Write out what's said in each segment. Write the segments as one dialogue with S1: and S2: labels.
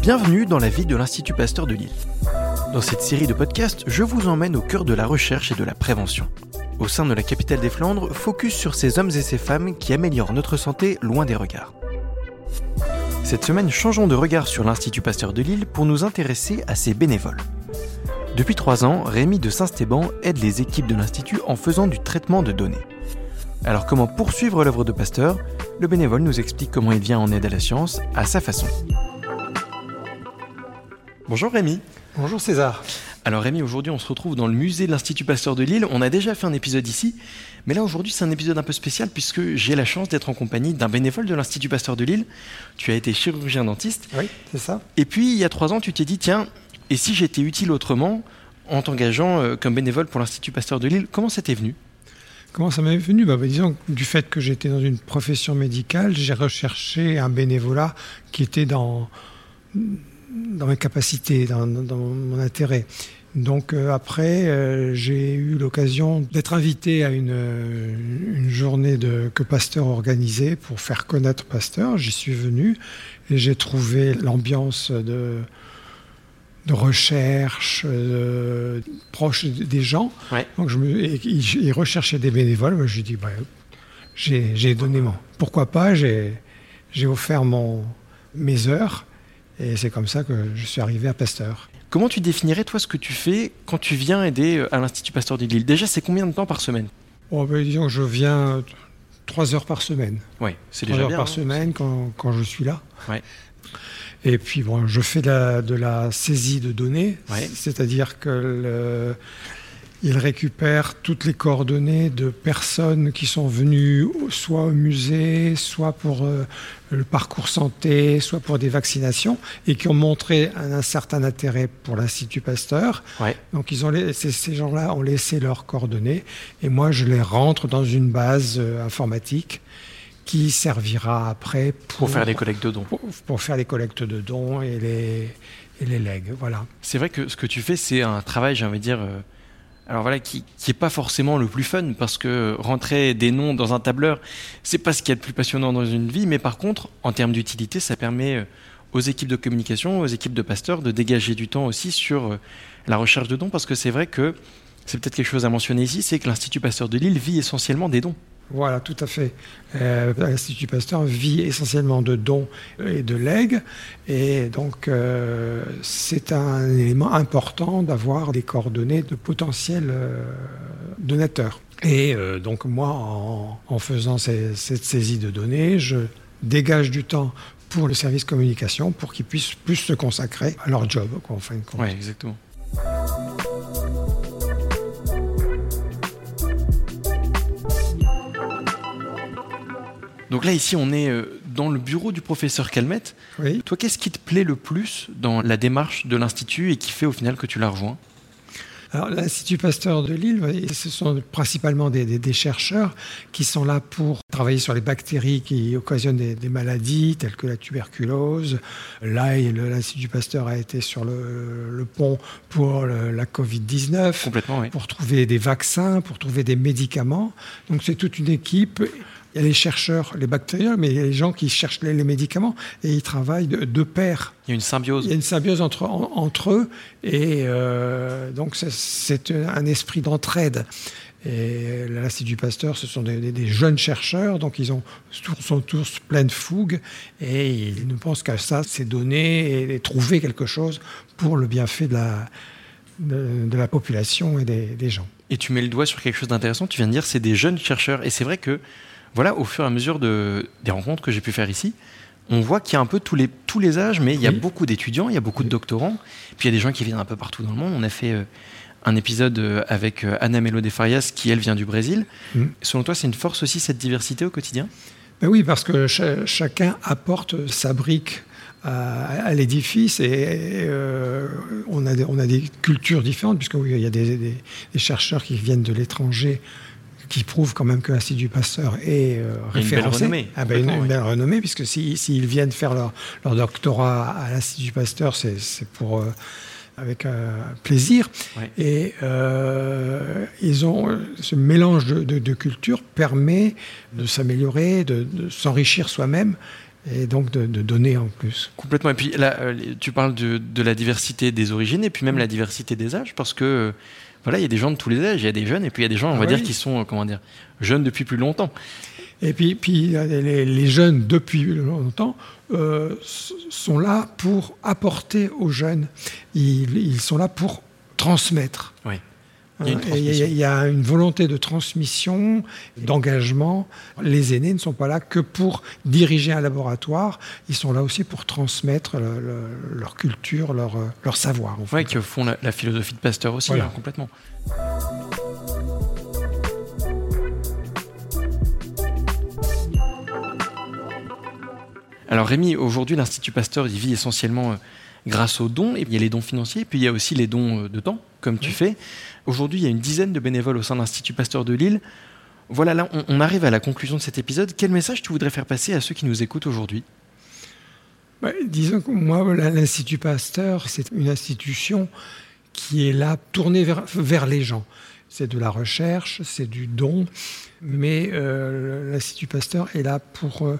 S1: Bienvenue dans la vie de l'Institut Pasteur de Lille. Dans cette série de podcasts, je vous emmène au cœur de la recherche et de la prévention. Au sein de la capitale des Flandres, focus sur ces hommes et ces femmes qui améliorent notre santé loin des regards. Cette semaine, changeons de regard sur l'Institut Pasteur de Lille pour nous intéresser à ses bénévoles. Depuis trois ans, Rémi de Saint-Stéban aide les équipes de l'Institut en faisant du traitement de données. Alors comment poursuivre l'œuvre de Pasteur? Le bénévole nous explique comment il vient en aide à la science à sa façon. Bonjour Rémi.
S2: Bonjour César.
S1: Alors Rémi, aujourd'hui on se retrouve dans le musée de l'Institut Pasteur de Lille. On a déjà fait un épisode ici, mais là aujourd'hui c'est un épisode un peu spécial puisque j'ai la chance d'être en compagnie d'un bénévole de l'Institut Pasteur de Lille. Tu as été chirurgien dentiste.
S2: Oui, c'est ça.
S1: Et puis il y a trois ans tu t'es dit tiens, et si j'étais utile autrement en t'engageant euh, comme bénévole pour l'Institut Pasteur de Lille, comment c'était venu?
S2: Comment ça m'est venu bah, bah, Disons du fait que j'étais dans une profession médicale, j'ai recherché un bénévolat qui était dans dans mes capacités, dans, mon intérêt. Donc euh, après, euh, j'ai eu l'occasion d'être invité à une, une, journée que Pasteur organisait pour faire connaître Pasteur. J'y suis venu et j'ai trouvé l'ambiance de, de recherche proche des gens. Donc je me, et, recherchaient des bénévoles. Moi, je lui dit, bah, j'ai donné mon... Pourquoi pas J'ai offert mon, mes heures et c'est comme ça que je suis arrivé à Pasteur.
S1: Comment tu définirais, toi, ce que tu fais quand tu viens aider euh, à l'Institut Pasteur de Lille? Déjà, c'est combien de temps par semaine?
S2: Oh, ben, Disons que je viens trois heures par semaine.
S1: Oui, c'est déjà
S2: heures
S1: bien,
S2: par
S1: hein.
S2: semaine quand, quand, je suis là.
S1: Ouais.
S2: Et puis, bon, je fais de la, de la saisie de données,
S1: Ouais.
S2: c'est-à-dire que le, il récupère toutes les coordonnées de personnes qui sont venues soit au musée, soit pour euh, le parcours santé, soit pour des vaccinations, et qui ont montré un, un certain intérêt pour l'Institut Pasteur.
S1: Ouais.
S2: Donc ils ont ces gens-là ont laissé leurs coordonnées, et moi je les rentre dans une base euh, informatique qui servira après pour,
S1: Pour faire des collectes de dons.
S2: pour, pour faire les collectes de dons et les, et les legs. Voilà.
S1: C'est vrai que ce que tu fais, c'est un travail, j'ai envie de dire, euh, alors voilà, qui n'est pas forcément le plus fun, parce que rentrer des noms dans un tableur, c'est pas ce qu'il y a de plus passionnant dans une vie, mais par contre, en termes d'utilité, ça permet euh, aux équipes de communication, aux équipes de pasteurs, de dégager du temps aussi sur euh, la recherche de dons, parce que c'est vrai que c'est peut-être quelque chose à mentionner ici, c'est que l'Institut Pasteur de Lille vit essentiellement des dons.
S2: Voilà, tout à fait. Euh, L'Institut Pasteur vit essentiellement de dons et de legs, et donc euh, c'est un élément important d'avoir des coordonnées de potentiels euh, donateurs. Et euh, donc moi, en, faisant cette saisie de données, je dégage du temps pour le service communication pour qu'ils puissent plus se consacrer à leur job, en fin de compte.
S1: Ouais, exactement. Donc là, ici, on est euh, dans le bureau du professeur Calmette.
S2: Oui.
S1: Toi, qu'est-ce qui te plaît le plus dans la démarche de l'Institut et qui fait au final que tu l'as rejoint
S2: Alors, l'Institut Pasteur de Lille, ce sont principalement des, des- des chercheurs qui sont là pour travailler sur les bactéries qui occasionnent des, des maladies telles que la tuberculose. Là, l'Institut Pasteur a été sur le, le pont pour le- la Covid-19,
S1: Complètement, oui.
S2: pour trouver des vaccins, pour trouver des médicaments. Donc, c'est toute une équipe. Il y a les chercheurs, les bactériologues, mais il y a les gens qui cherchent les, les médicaments et ils travaillent de, de pair.
S1: Il y a une symbiose.
S2: Il y a une symbiose entre, en- entre eux et euh, donc c'est- un esprit d'entraide. Et l'Institut Pasteur, ce sont des, des- des jeunes chercheurs, donc ils ont, sont tous pleins de fougue et ils ne pensent qu'à ça, c'est donner et, et trouver quelque chose pour le bienfait de la, de, de la population et des, des gens.
S1: Et tu mets le doigt sur quelque chose d'intéressant. Tu viens de dire c'est des jeunes chercheurs. Et c'est vrai que, voilà, au fur et à mesure de, des rencontres que j'ai pu faire ici, on voit qu'il y a un peu tous les, tous les âges, mais il y a
S2: Oui.
S1: beaucoup d'étudiants, il y a beaucoup de doctorants. Puis il y a des gens qui viennent un peu partout dans le monde. On a fait euh, un épisode euh, avec euh, Anna Melo de Farias, qui elle vient du Brésil.
S2: Mm.
S1: Selon toi, c'est une force aussi cette diversité au quotidien?
S2: Ben oui, parce que cha- chacun apporte sa brique à, à l'édifice et, euh, on, a des, on a des cultures différentes, puisque oui, il y a des, des- des chercheurs qui viennent de l'étranger qui prouvent quand même que l'Institut Pasteur est euh,
S1: a une belle
S2: référencé.
S1: renommée,
S2: Ah ben, une,
S1: oui.
S2: belle renommée, puisque s'ils si, s'ils viennent faire leur, leur doctorat à l'Institut Pasteur, c'est pour... euh, avec euh, plaisir.
S1: Ouais.
S2: Et euh, ils ont ce mélange de, de, de cultures permet de s'améliorer, de, de s'enrichir soi-même et donc de, donner en plus.
S1: Complètement. Et puis là, tu parles de, de, la diversité des origines et puis même la diversité des âges, parce que voilà, il y a des gens de tous les âges, il y a des jeunes et puis il y a des gens, on va ah dire, qui sont comment dire, jeunes depuis plus longtemps.
S2: Et puis, puis les, les jeunes depuis longtemps euh, sont là pour apporter aux jeunes. Ils, ils sont là pour transmettre.
S1: Oui.
S2: Il y, a une volonté de transmission, d'engagement. Les aînés ne sont pas là que pour diriger un laboratoire, ils sont là aussi pour transmettre leur culture, leur, leur savoir.
S1: Oui, qui font la, philosophie de Pasteur aussi, hein, complètement. Alors Rémi, aujourd'hui l'Institut Pasteur il vit essentiellement euh, grâce aux dons. Et il y a les dons financiers, puis il y a aussi les dons euh, de temps, comme tu fais. Aujourd'hui, il y a une dizaine de bénévoles au sein de l'Institut Pasteur de Lille. Voilà, là, on, arrive à la conclusion de cet épisode. Quel message tu voudrais faire passer à ceux qui nous écoutent aujourd'hui?
S2: Bah, Disons que moi, l'Institut Pasteur, c'est une institution qui est là, tournée vers, les gens. C'est de la recherche, c'est du don, mais euh, l'Institut Pasteur est là pour euh,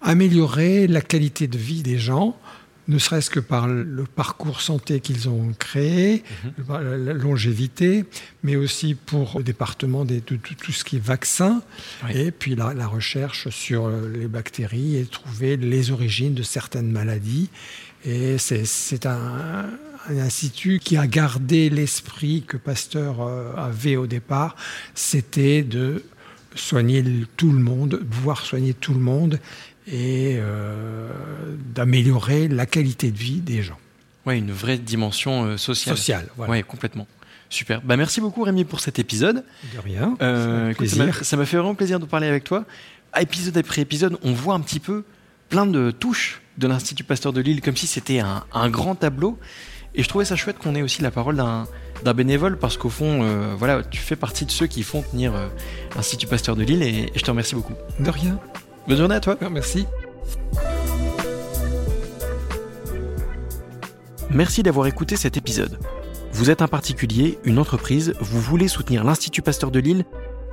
S2: améliorer la qualité de vie des gens, ne serait-ce que par le parcours santé qu'ils ont créé, mhm. la longévité, mais aussi pour le département de, tout ce qui est vaccin, et puis la, recherche sur les bactéries et trouver les origines de certaines maladies. Et c'est un, institut qui a gardé l'esprit que Pasteur euh, avait au départ, c'était de soigner tout le monde, de pouvoir soigner tout le monde et euh, d'améliorer la qualité de vie des gens.
S1: Oui, une vraie dimension euh, sociale.
S2: Sociale,
S1: voilà. Oui, complètement. Super. Bah, merci beaucoup Rémi pour cet épisode.
S2: De rien.
S1: Euh, ça m'a fait vraiment plaisir de parler avec toi. Épisode après épisode, on voit un petit peu plein de touches de l'Institut Pasteur de Lille, comme si c'était un, un, grand tableau. Et je trouvais ça chouette qu'on ait aussi la parole d'un bénévole, parce qu'au fond, voilà, tu fais partie de ceux qui font tenir l'Institut Pasteur de Lille, et, et je te remercie beaucoup.
S2: De rien.
S1: Bonne journée à toi.
S2: Merci.
S1: Merci d'avoir écouté cet épisode. Vous êtes un particulier, une entreprise, vous voulez soutenir l'Institut Pasteur de Lille?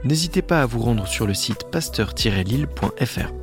S1: N'hésitez pas à vous rendre sur le site pasteur-lille.fr.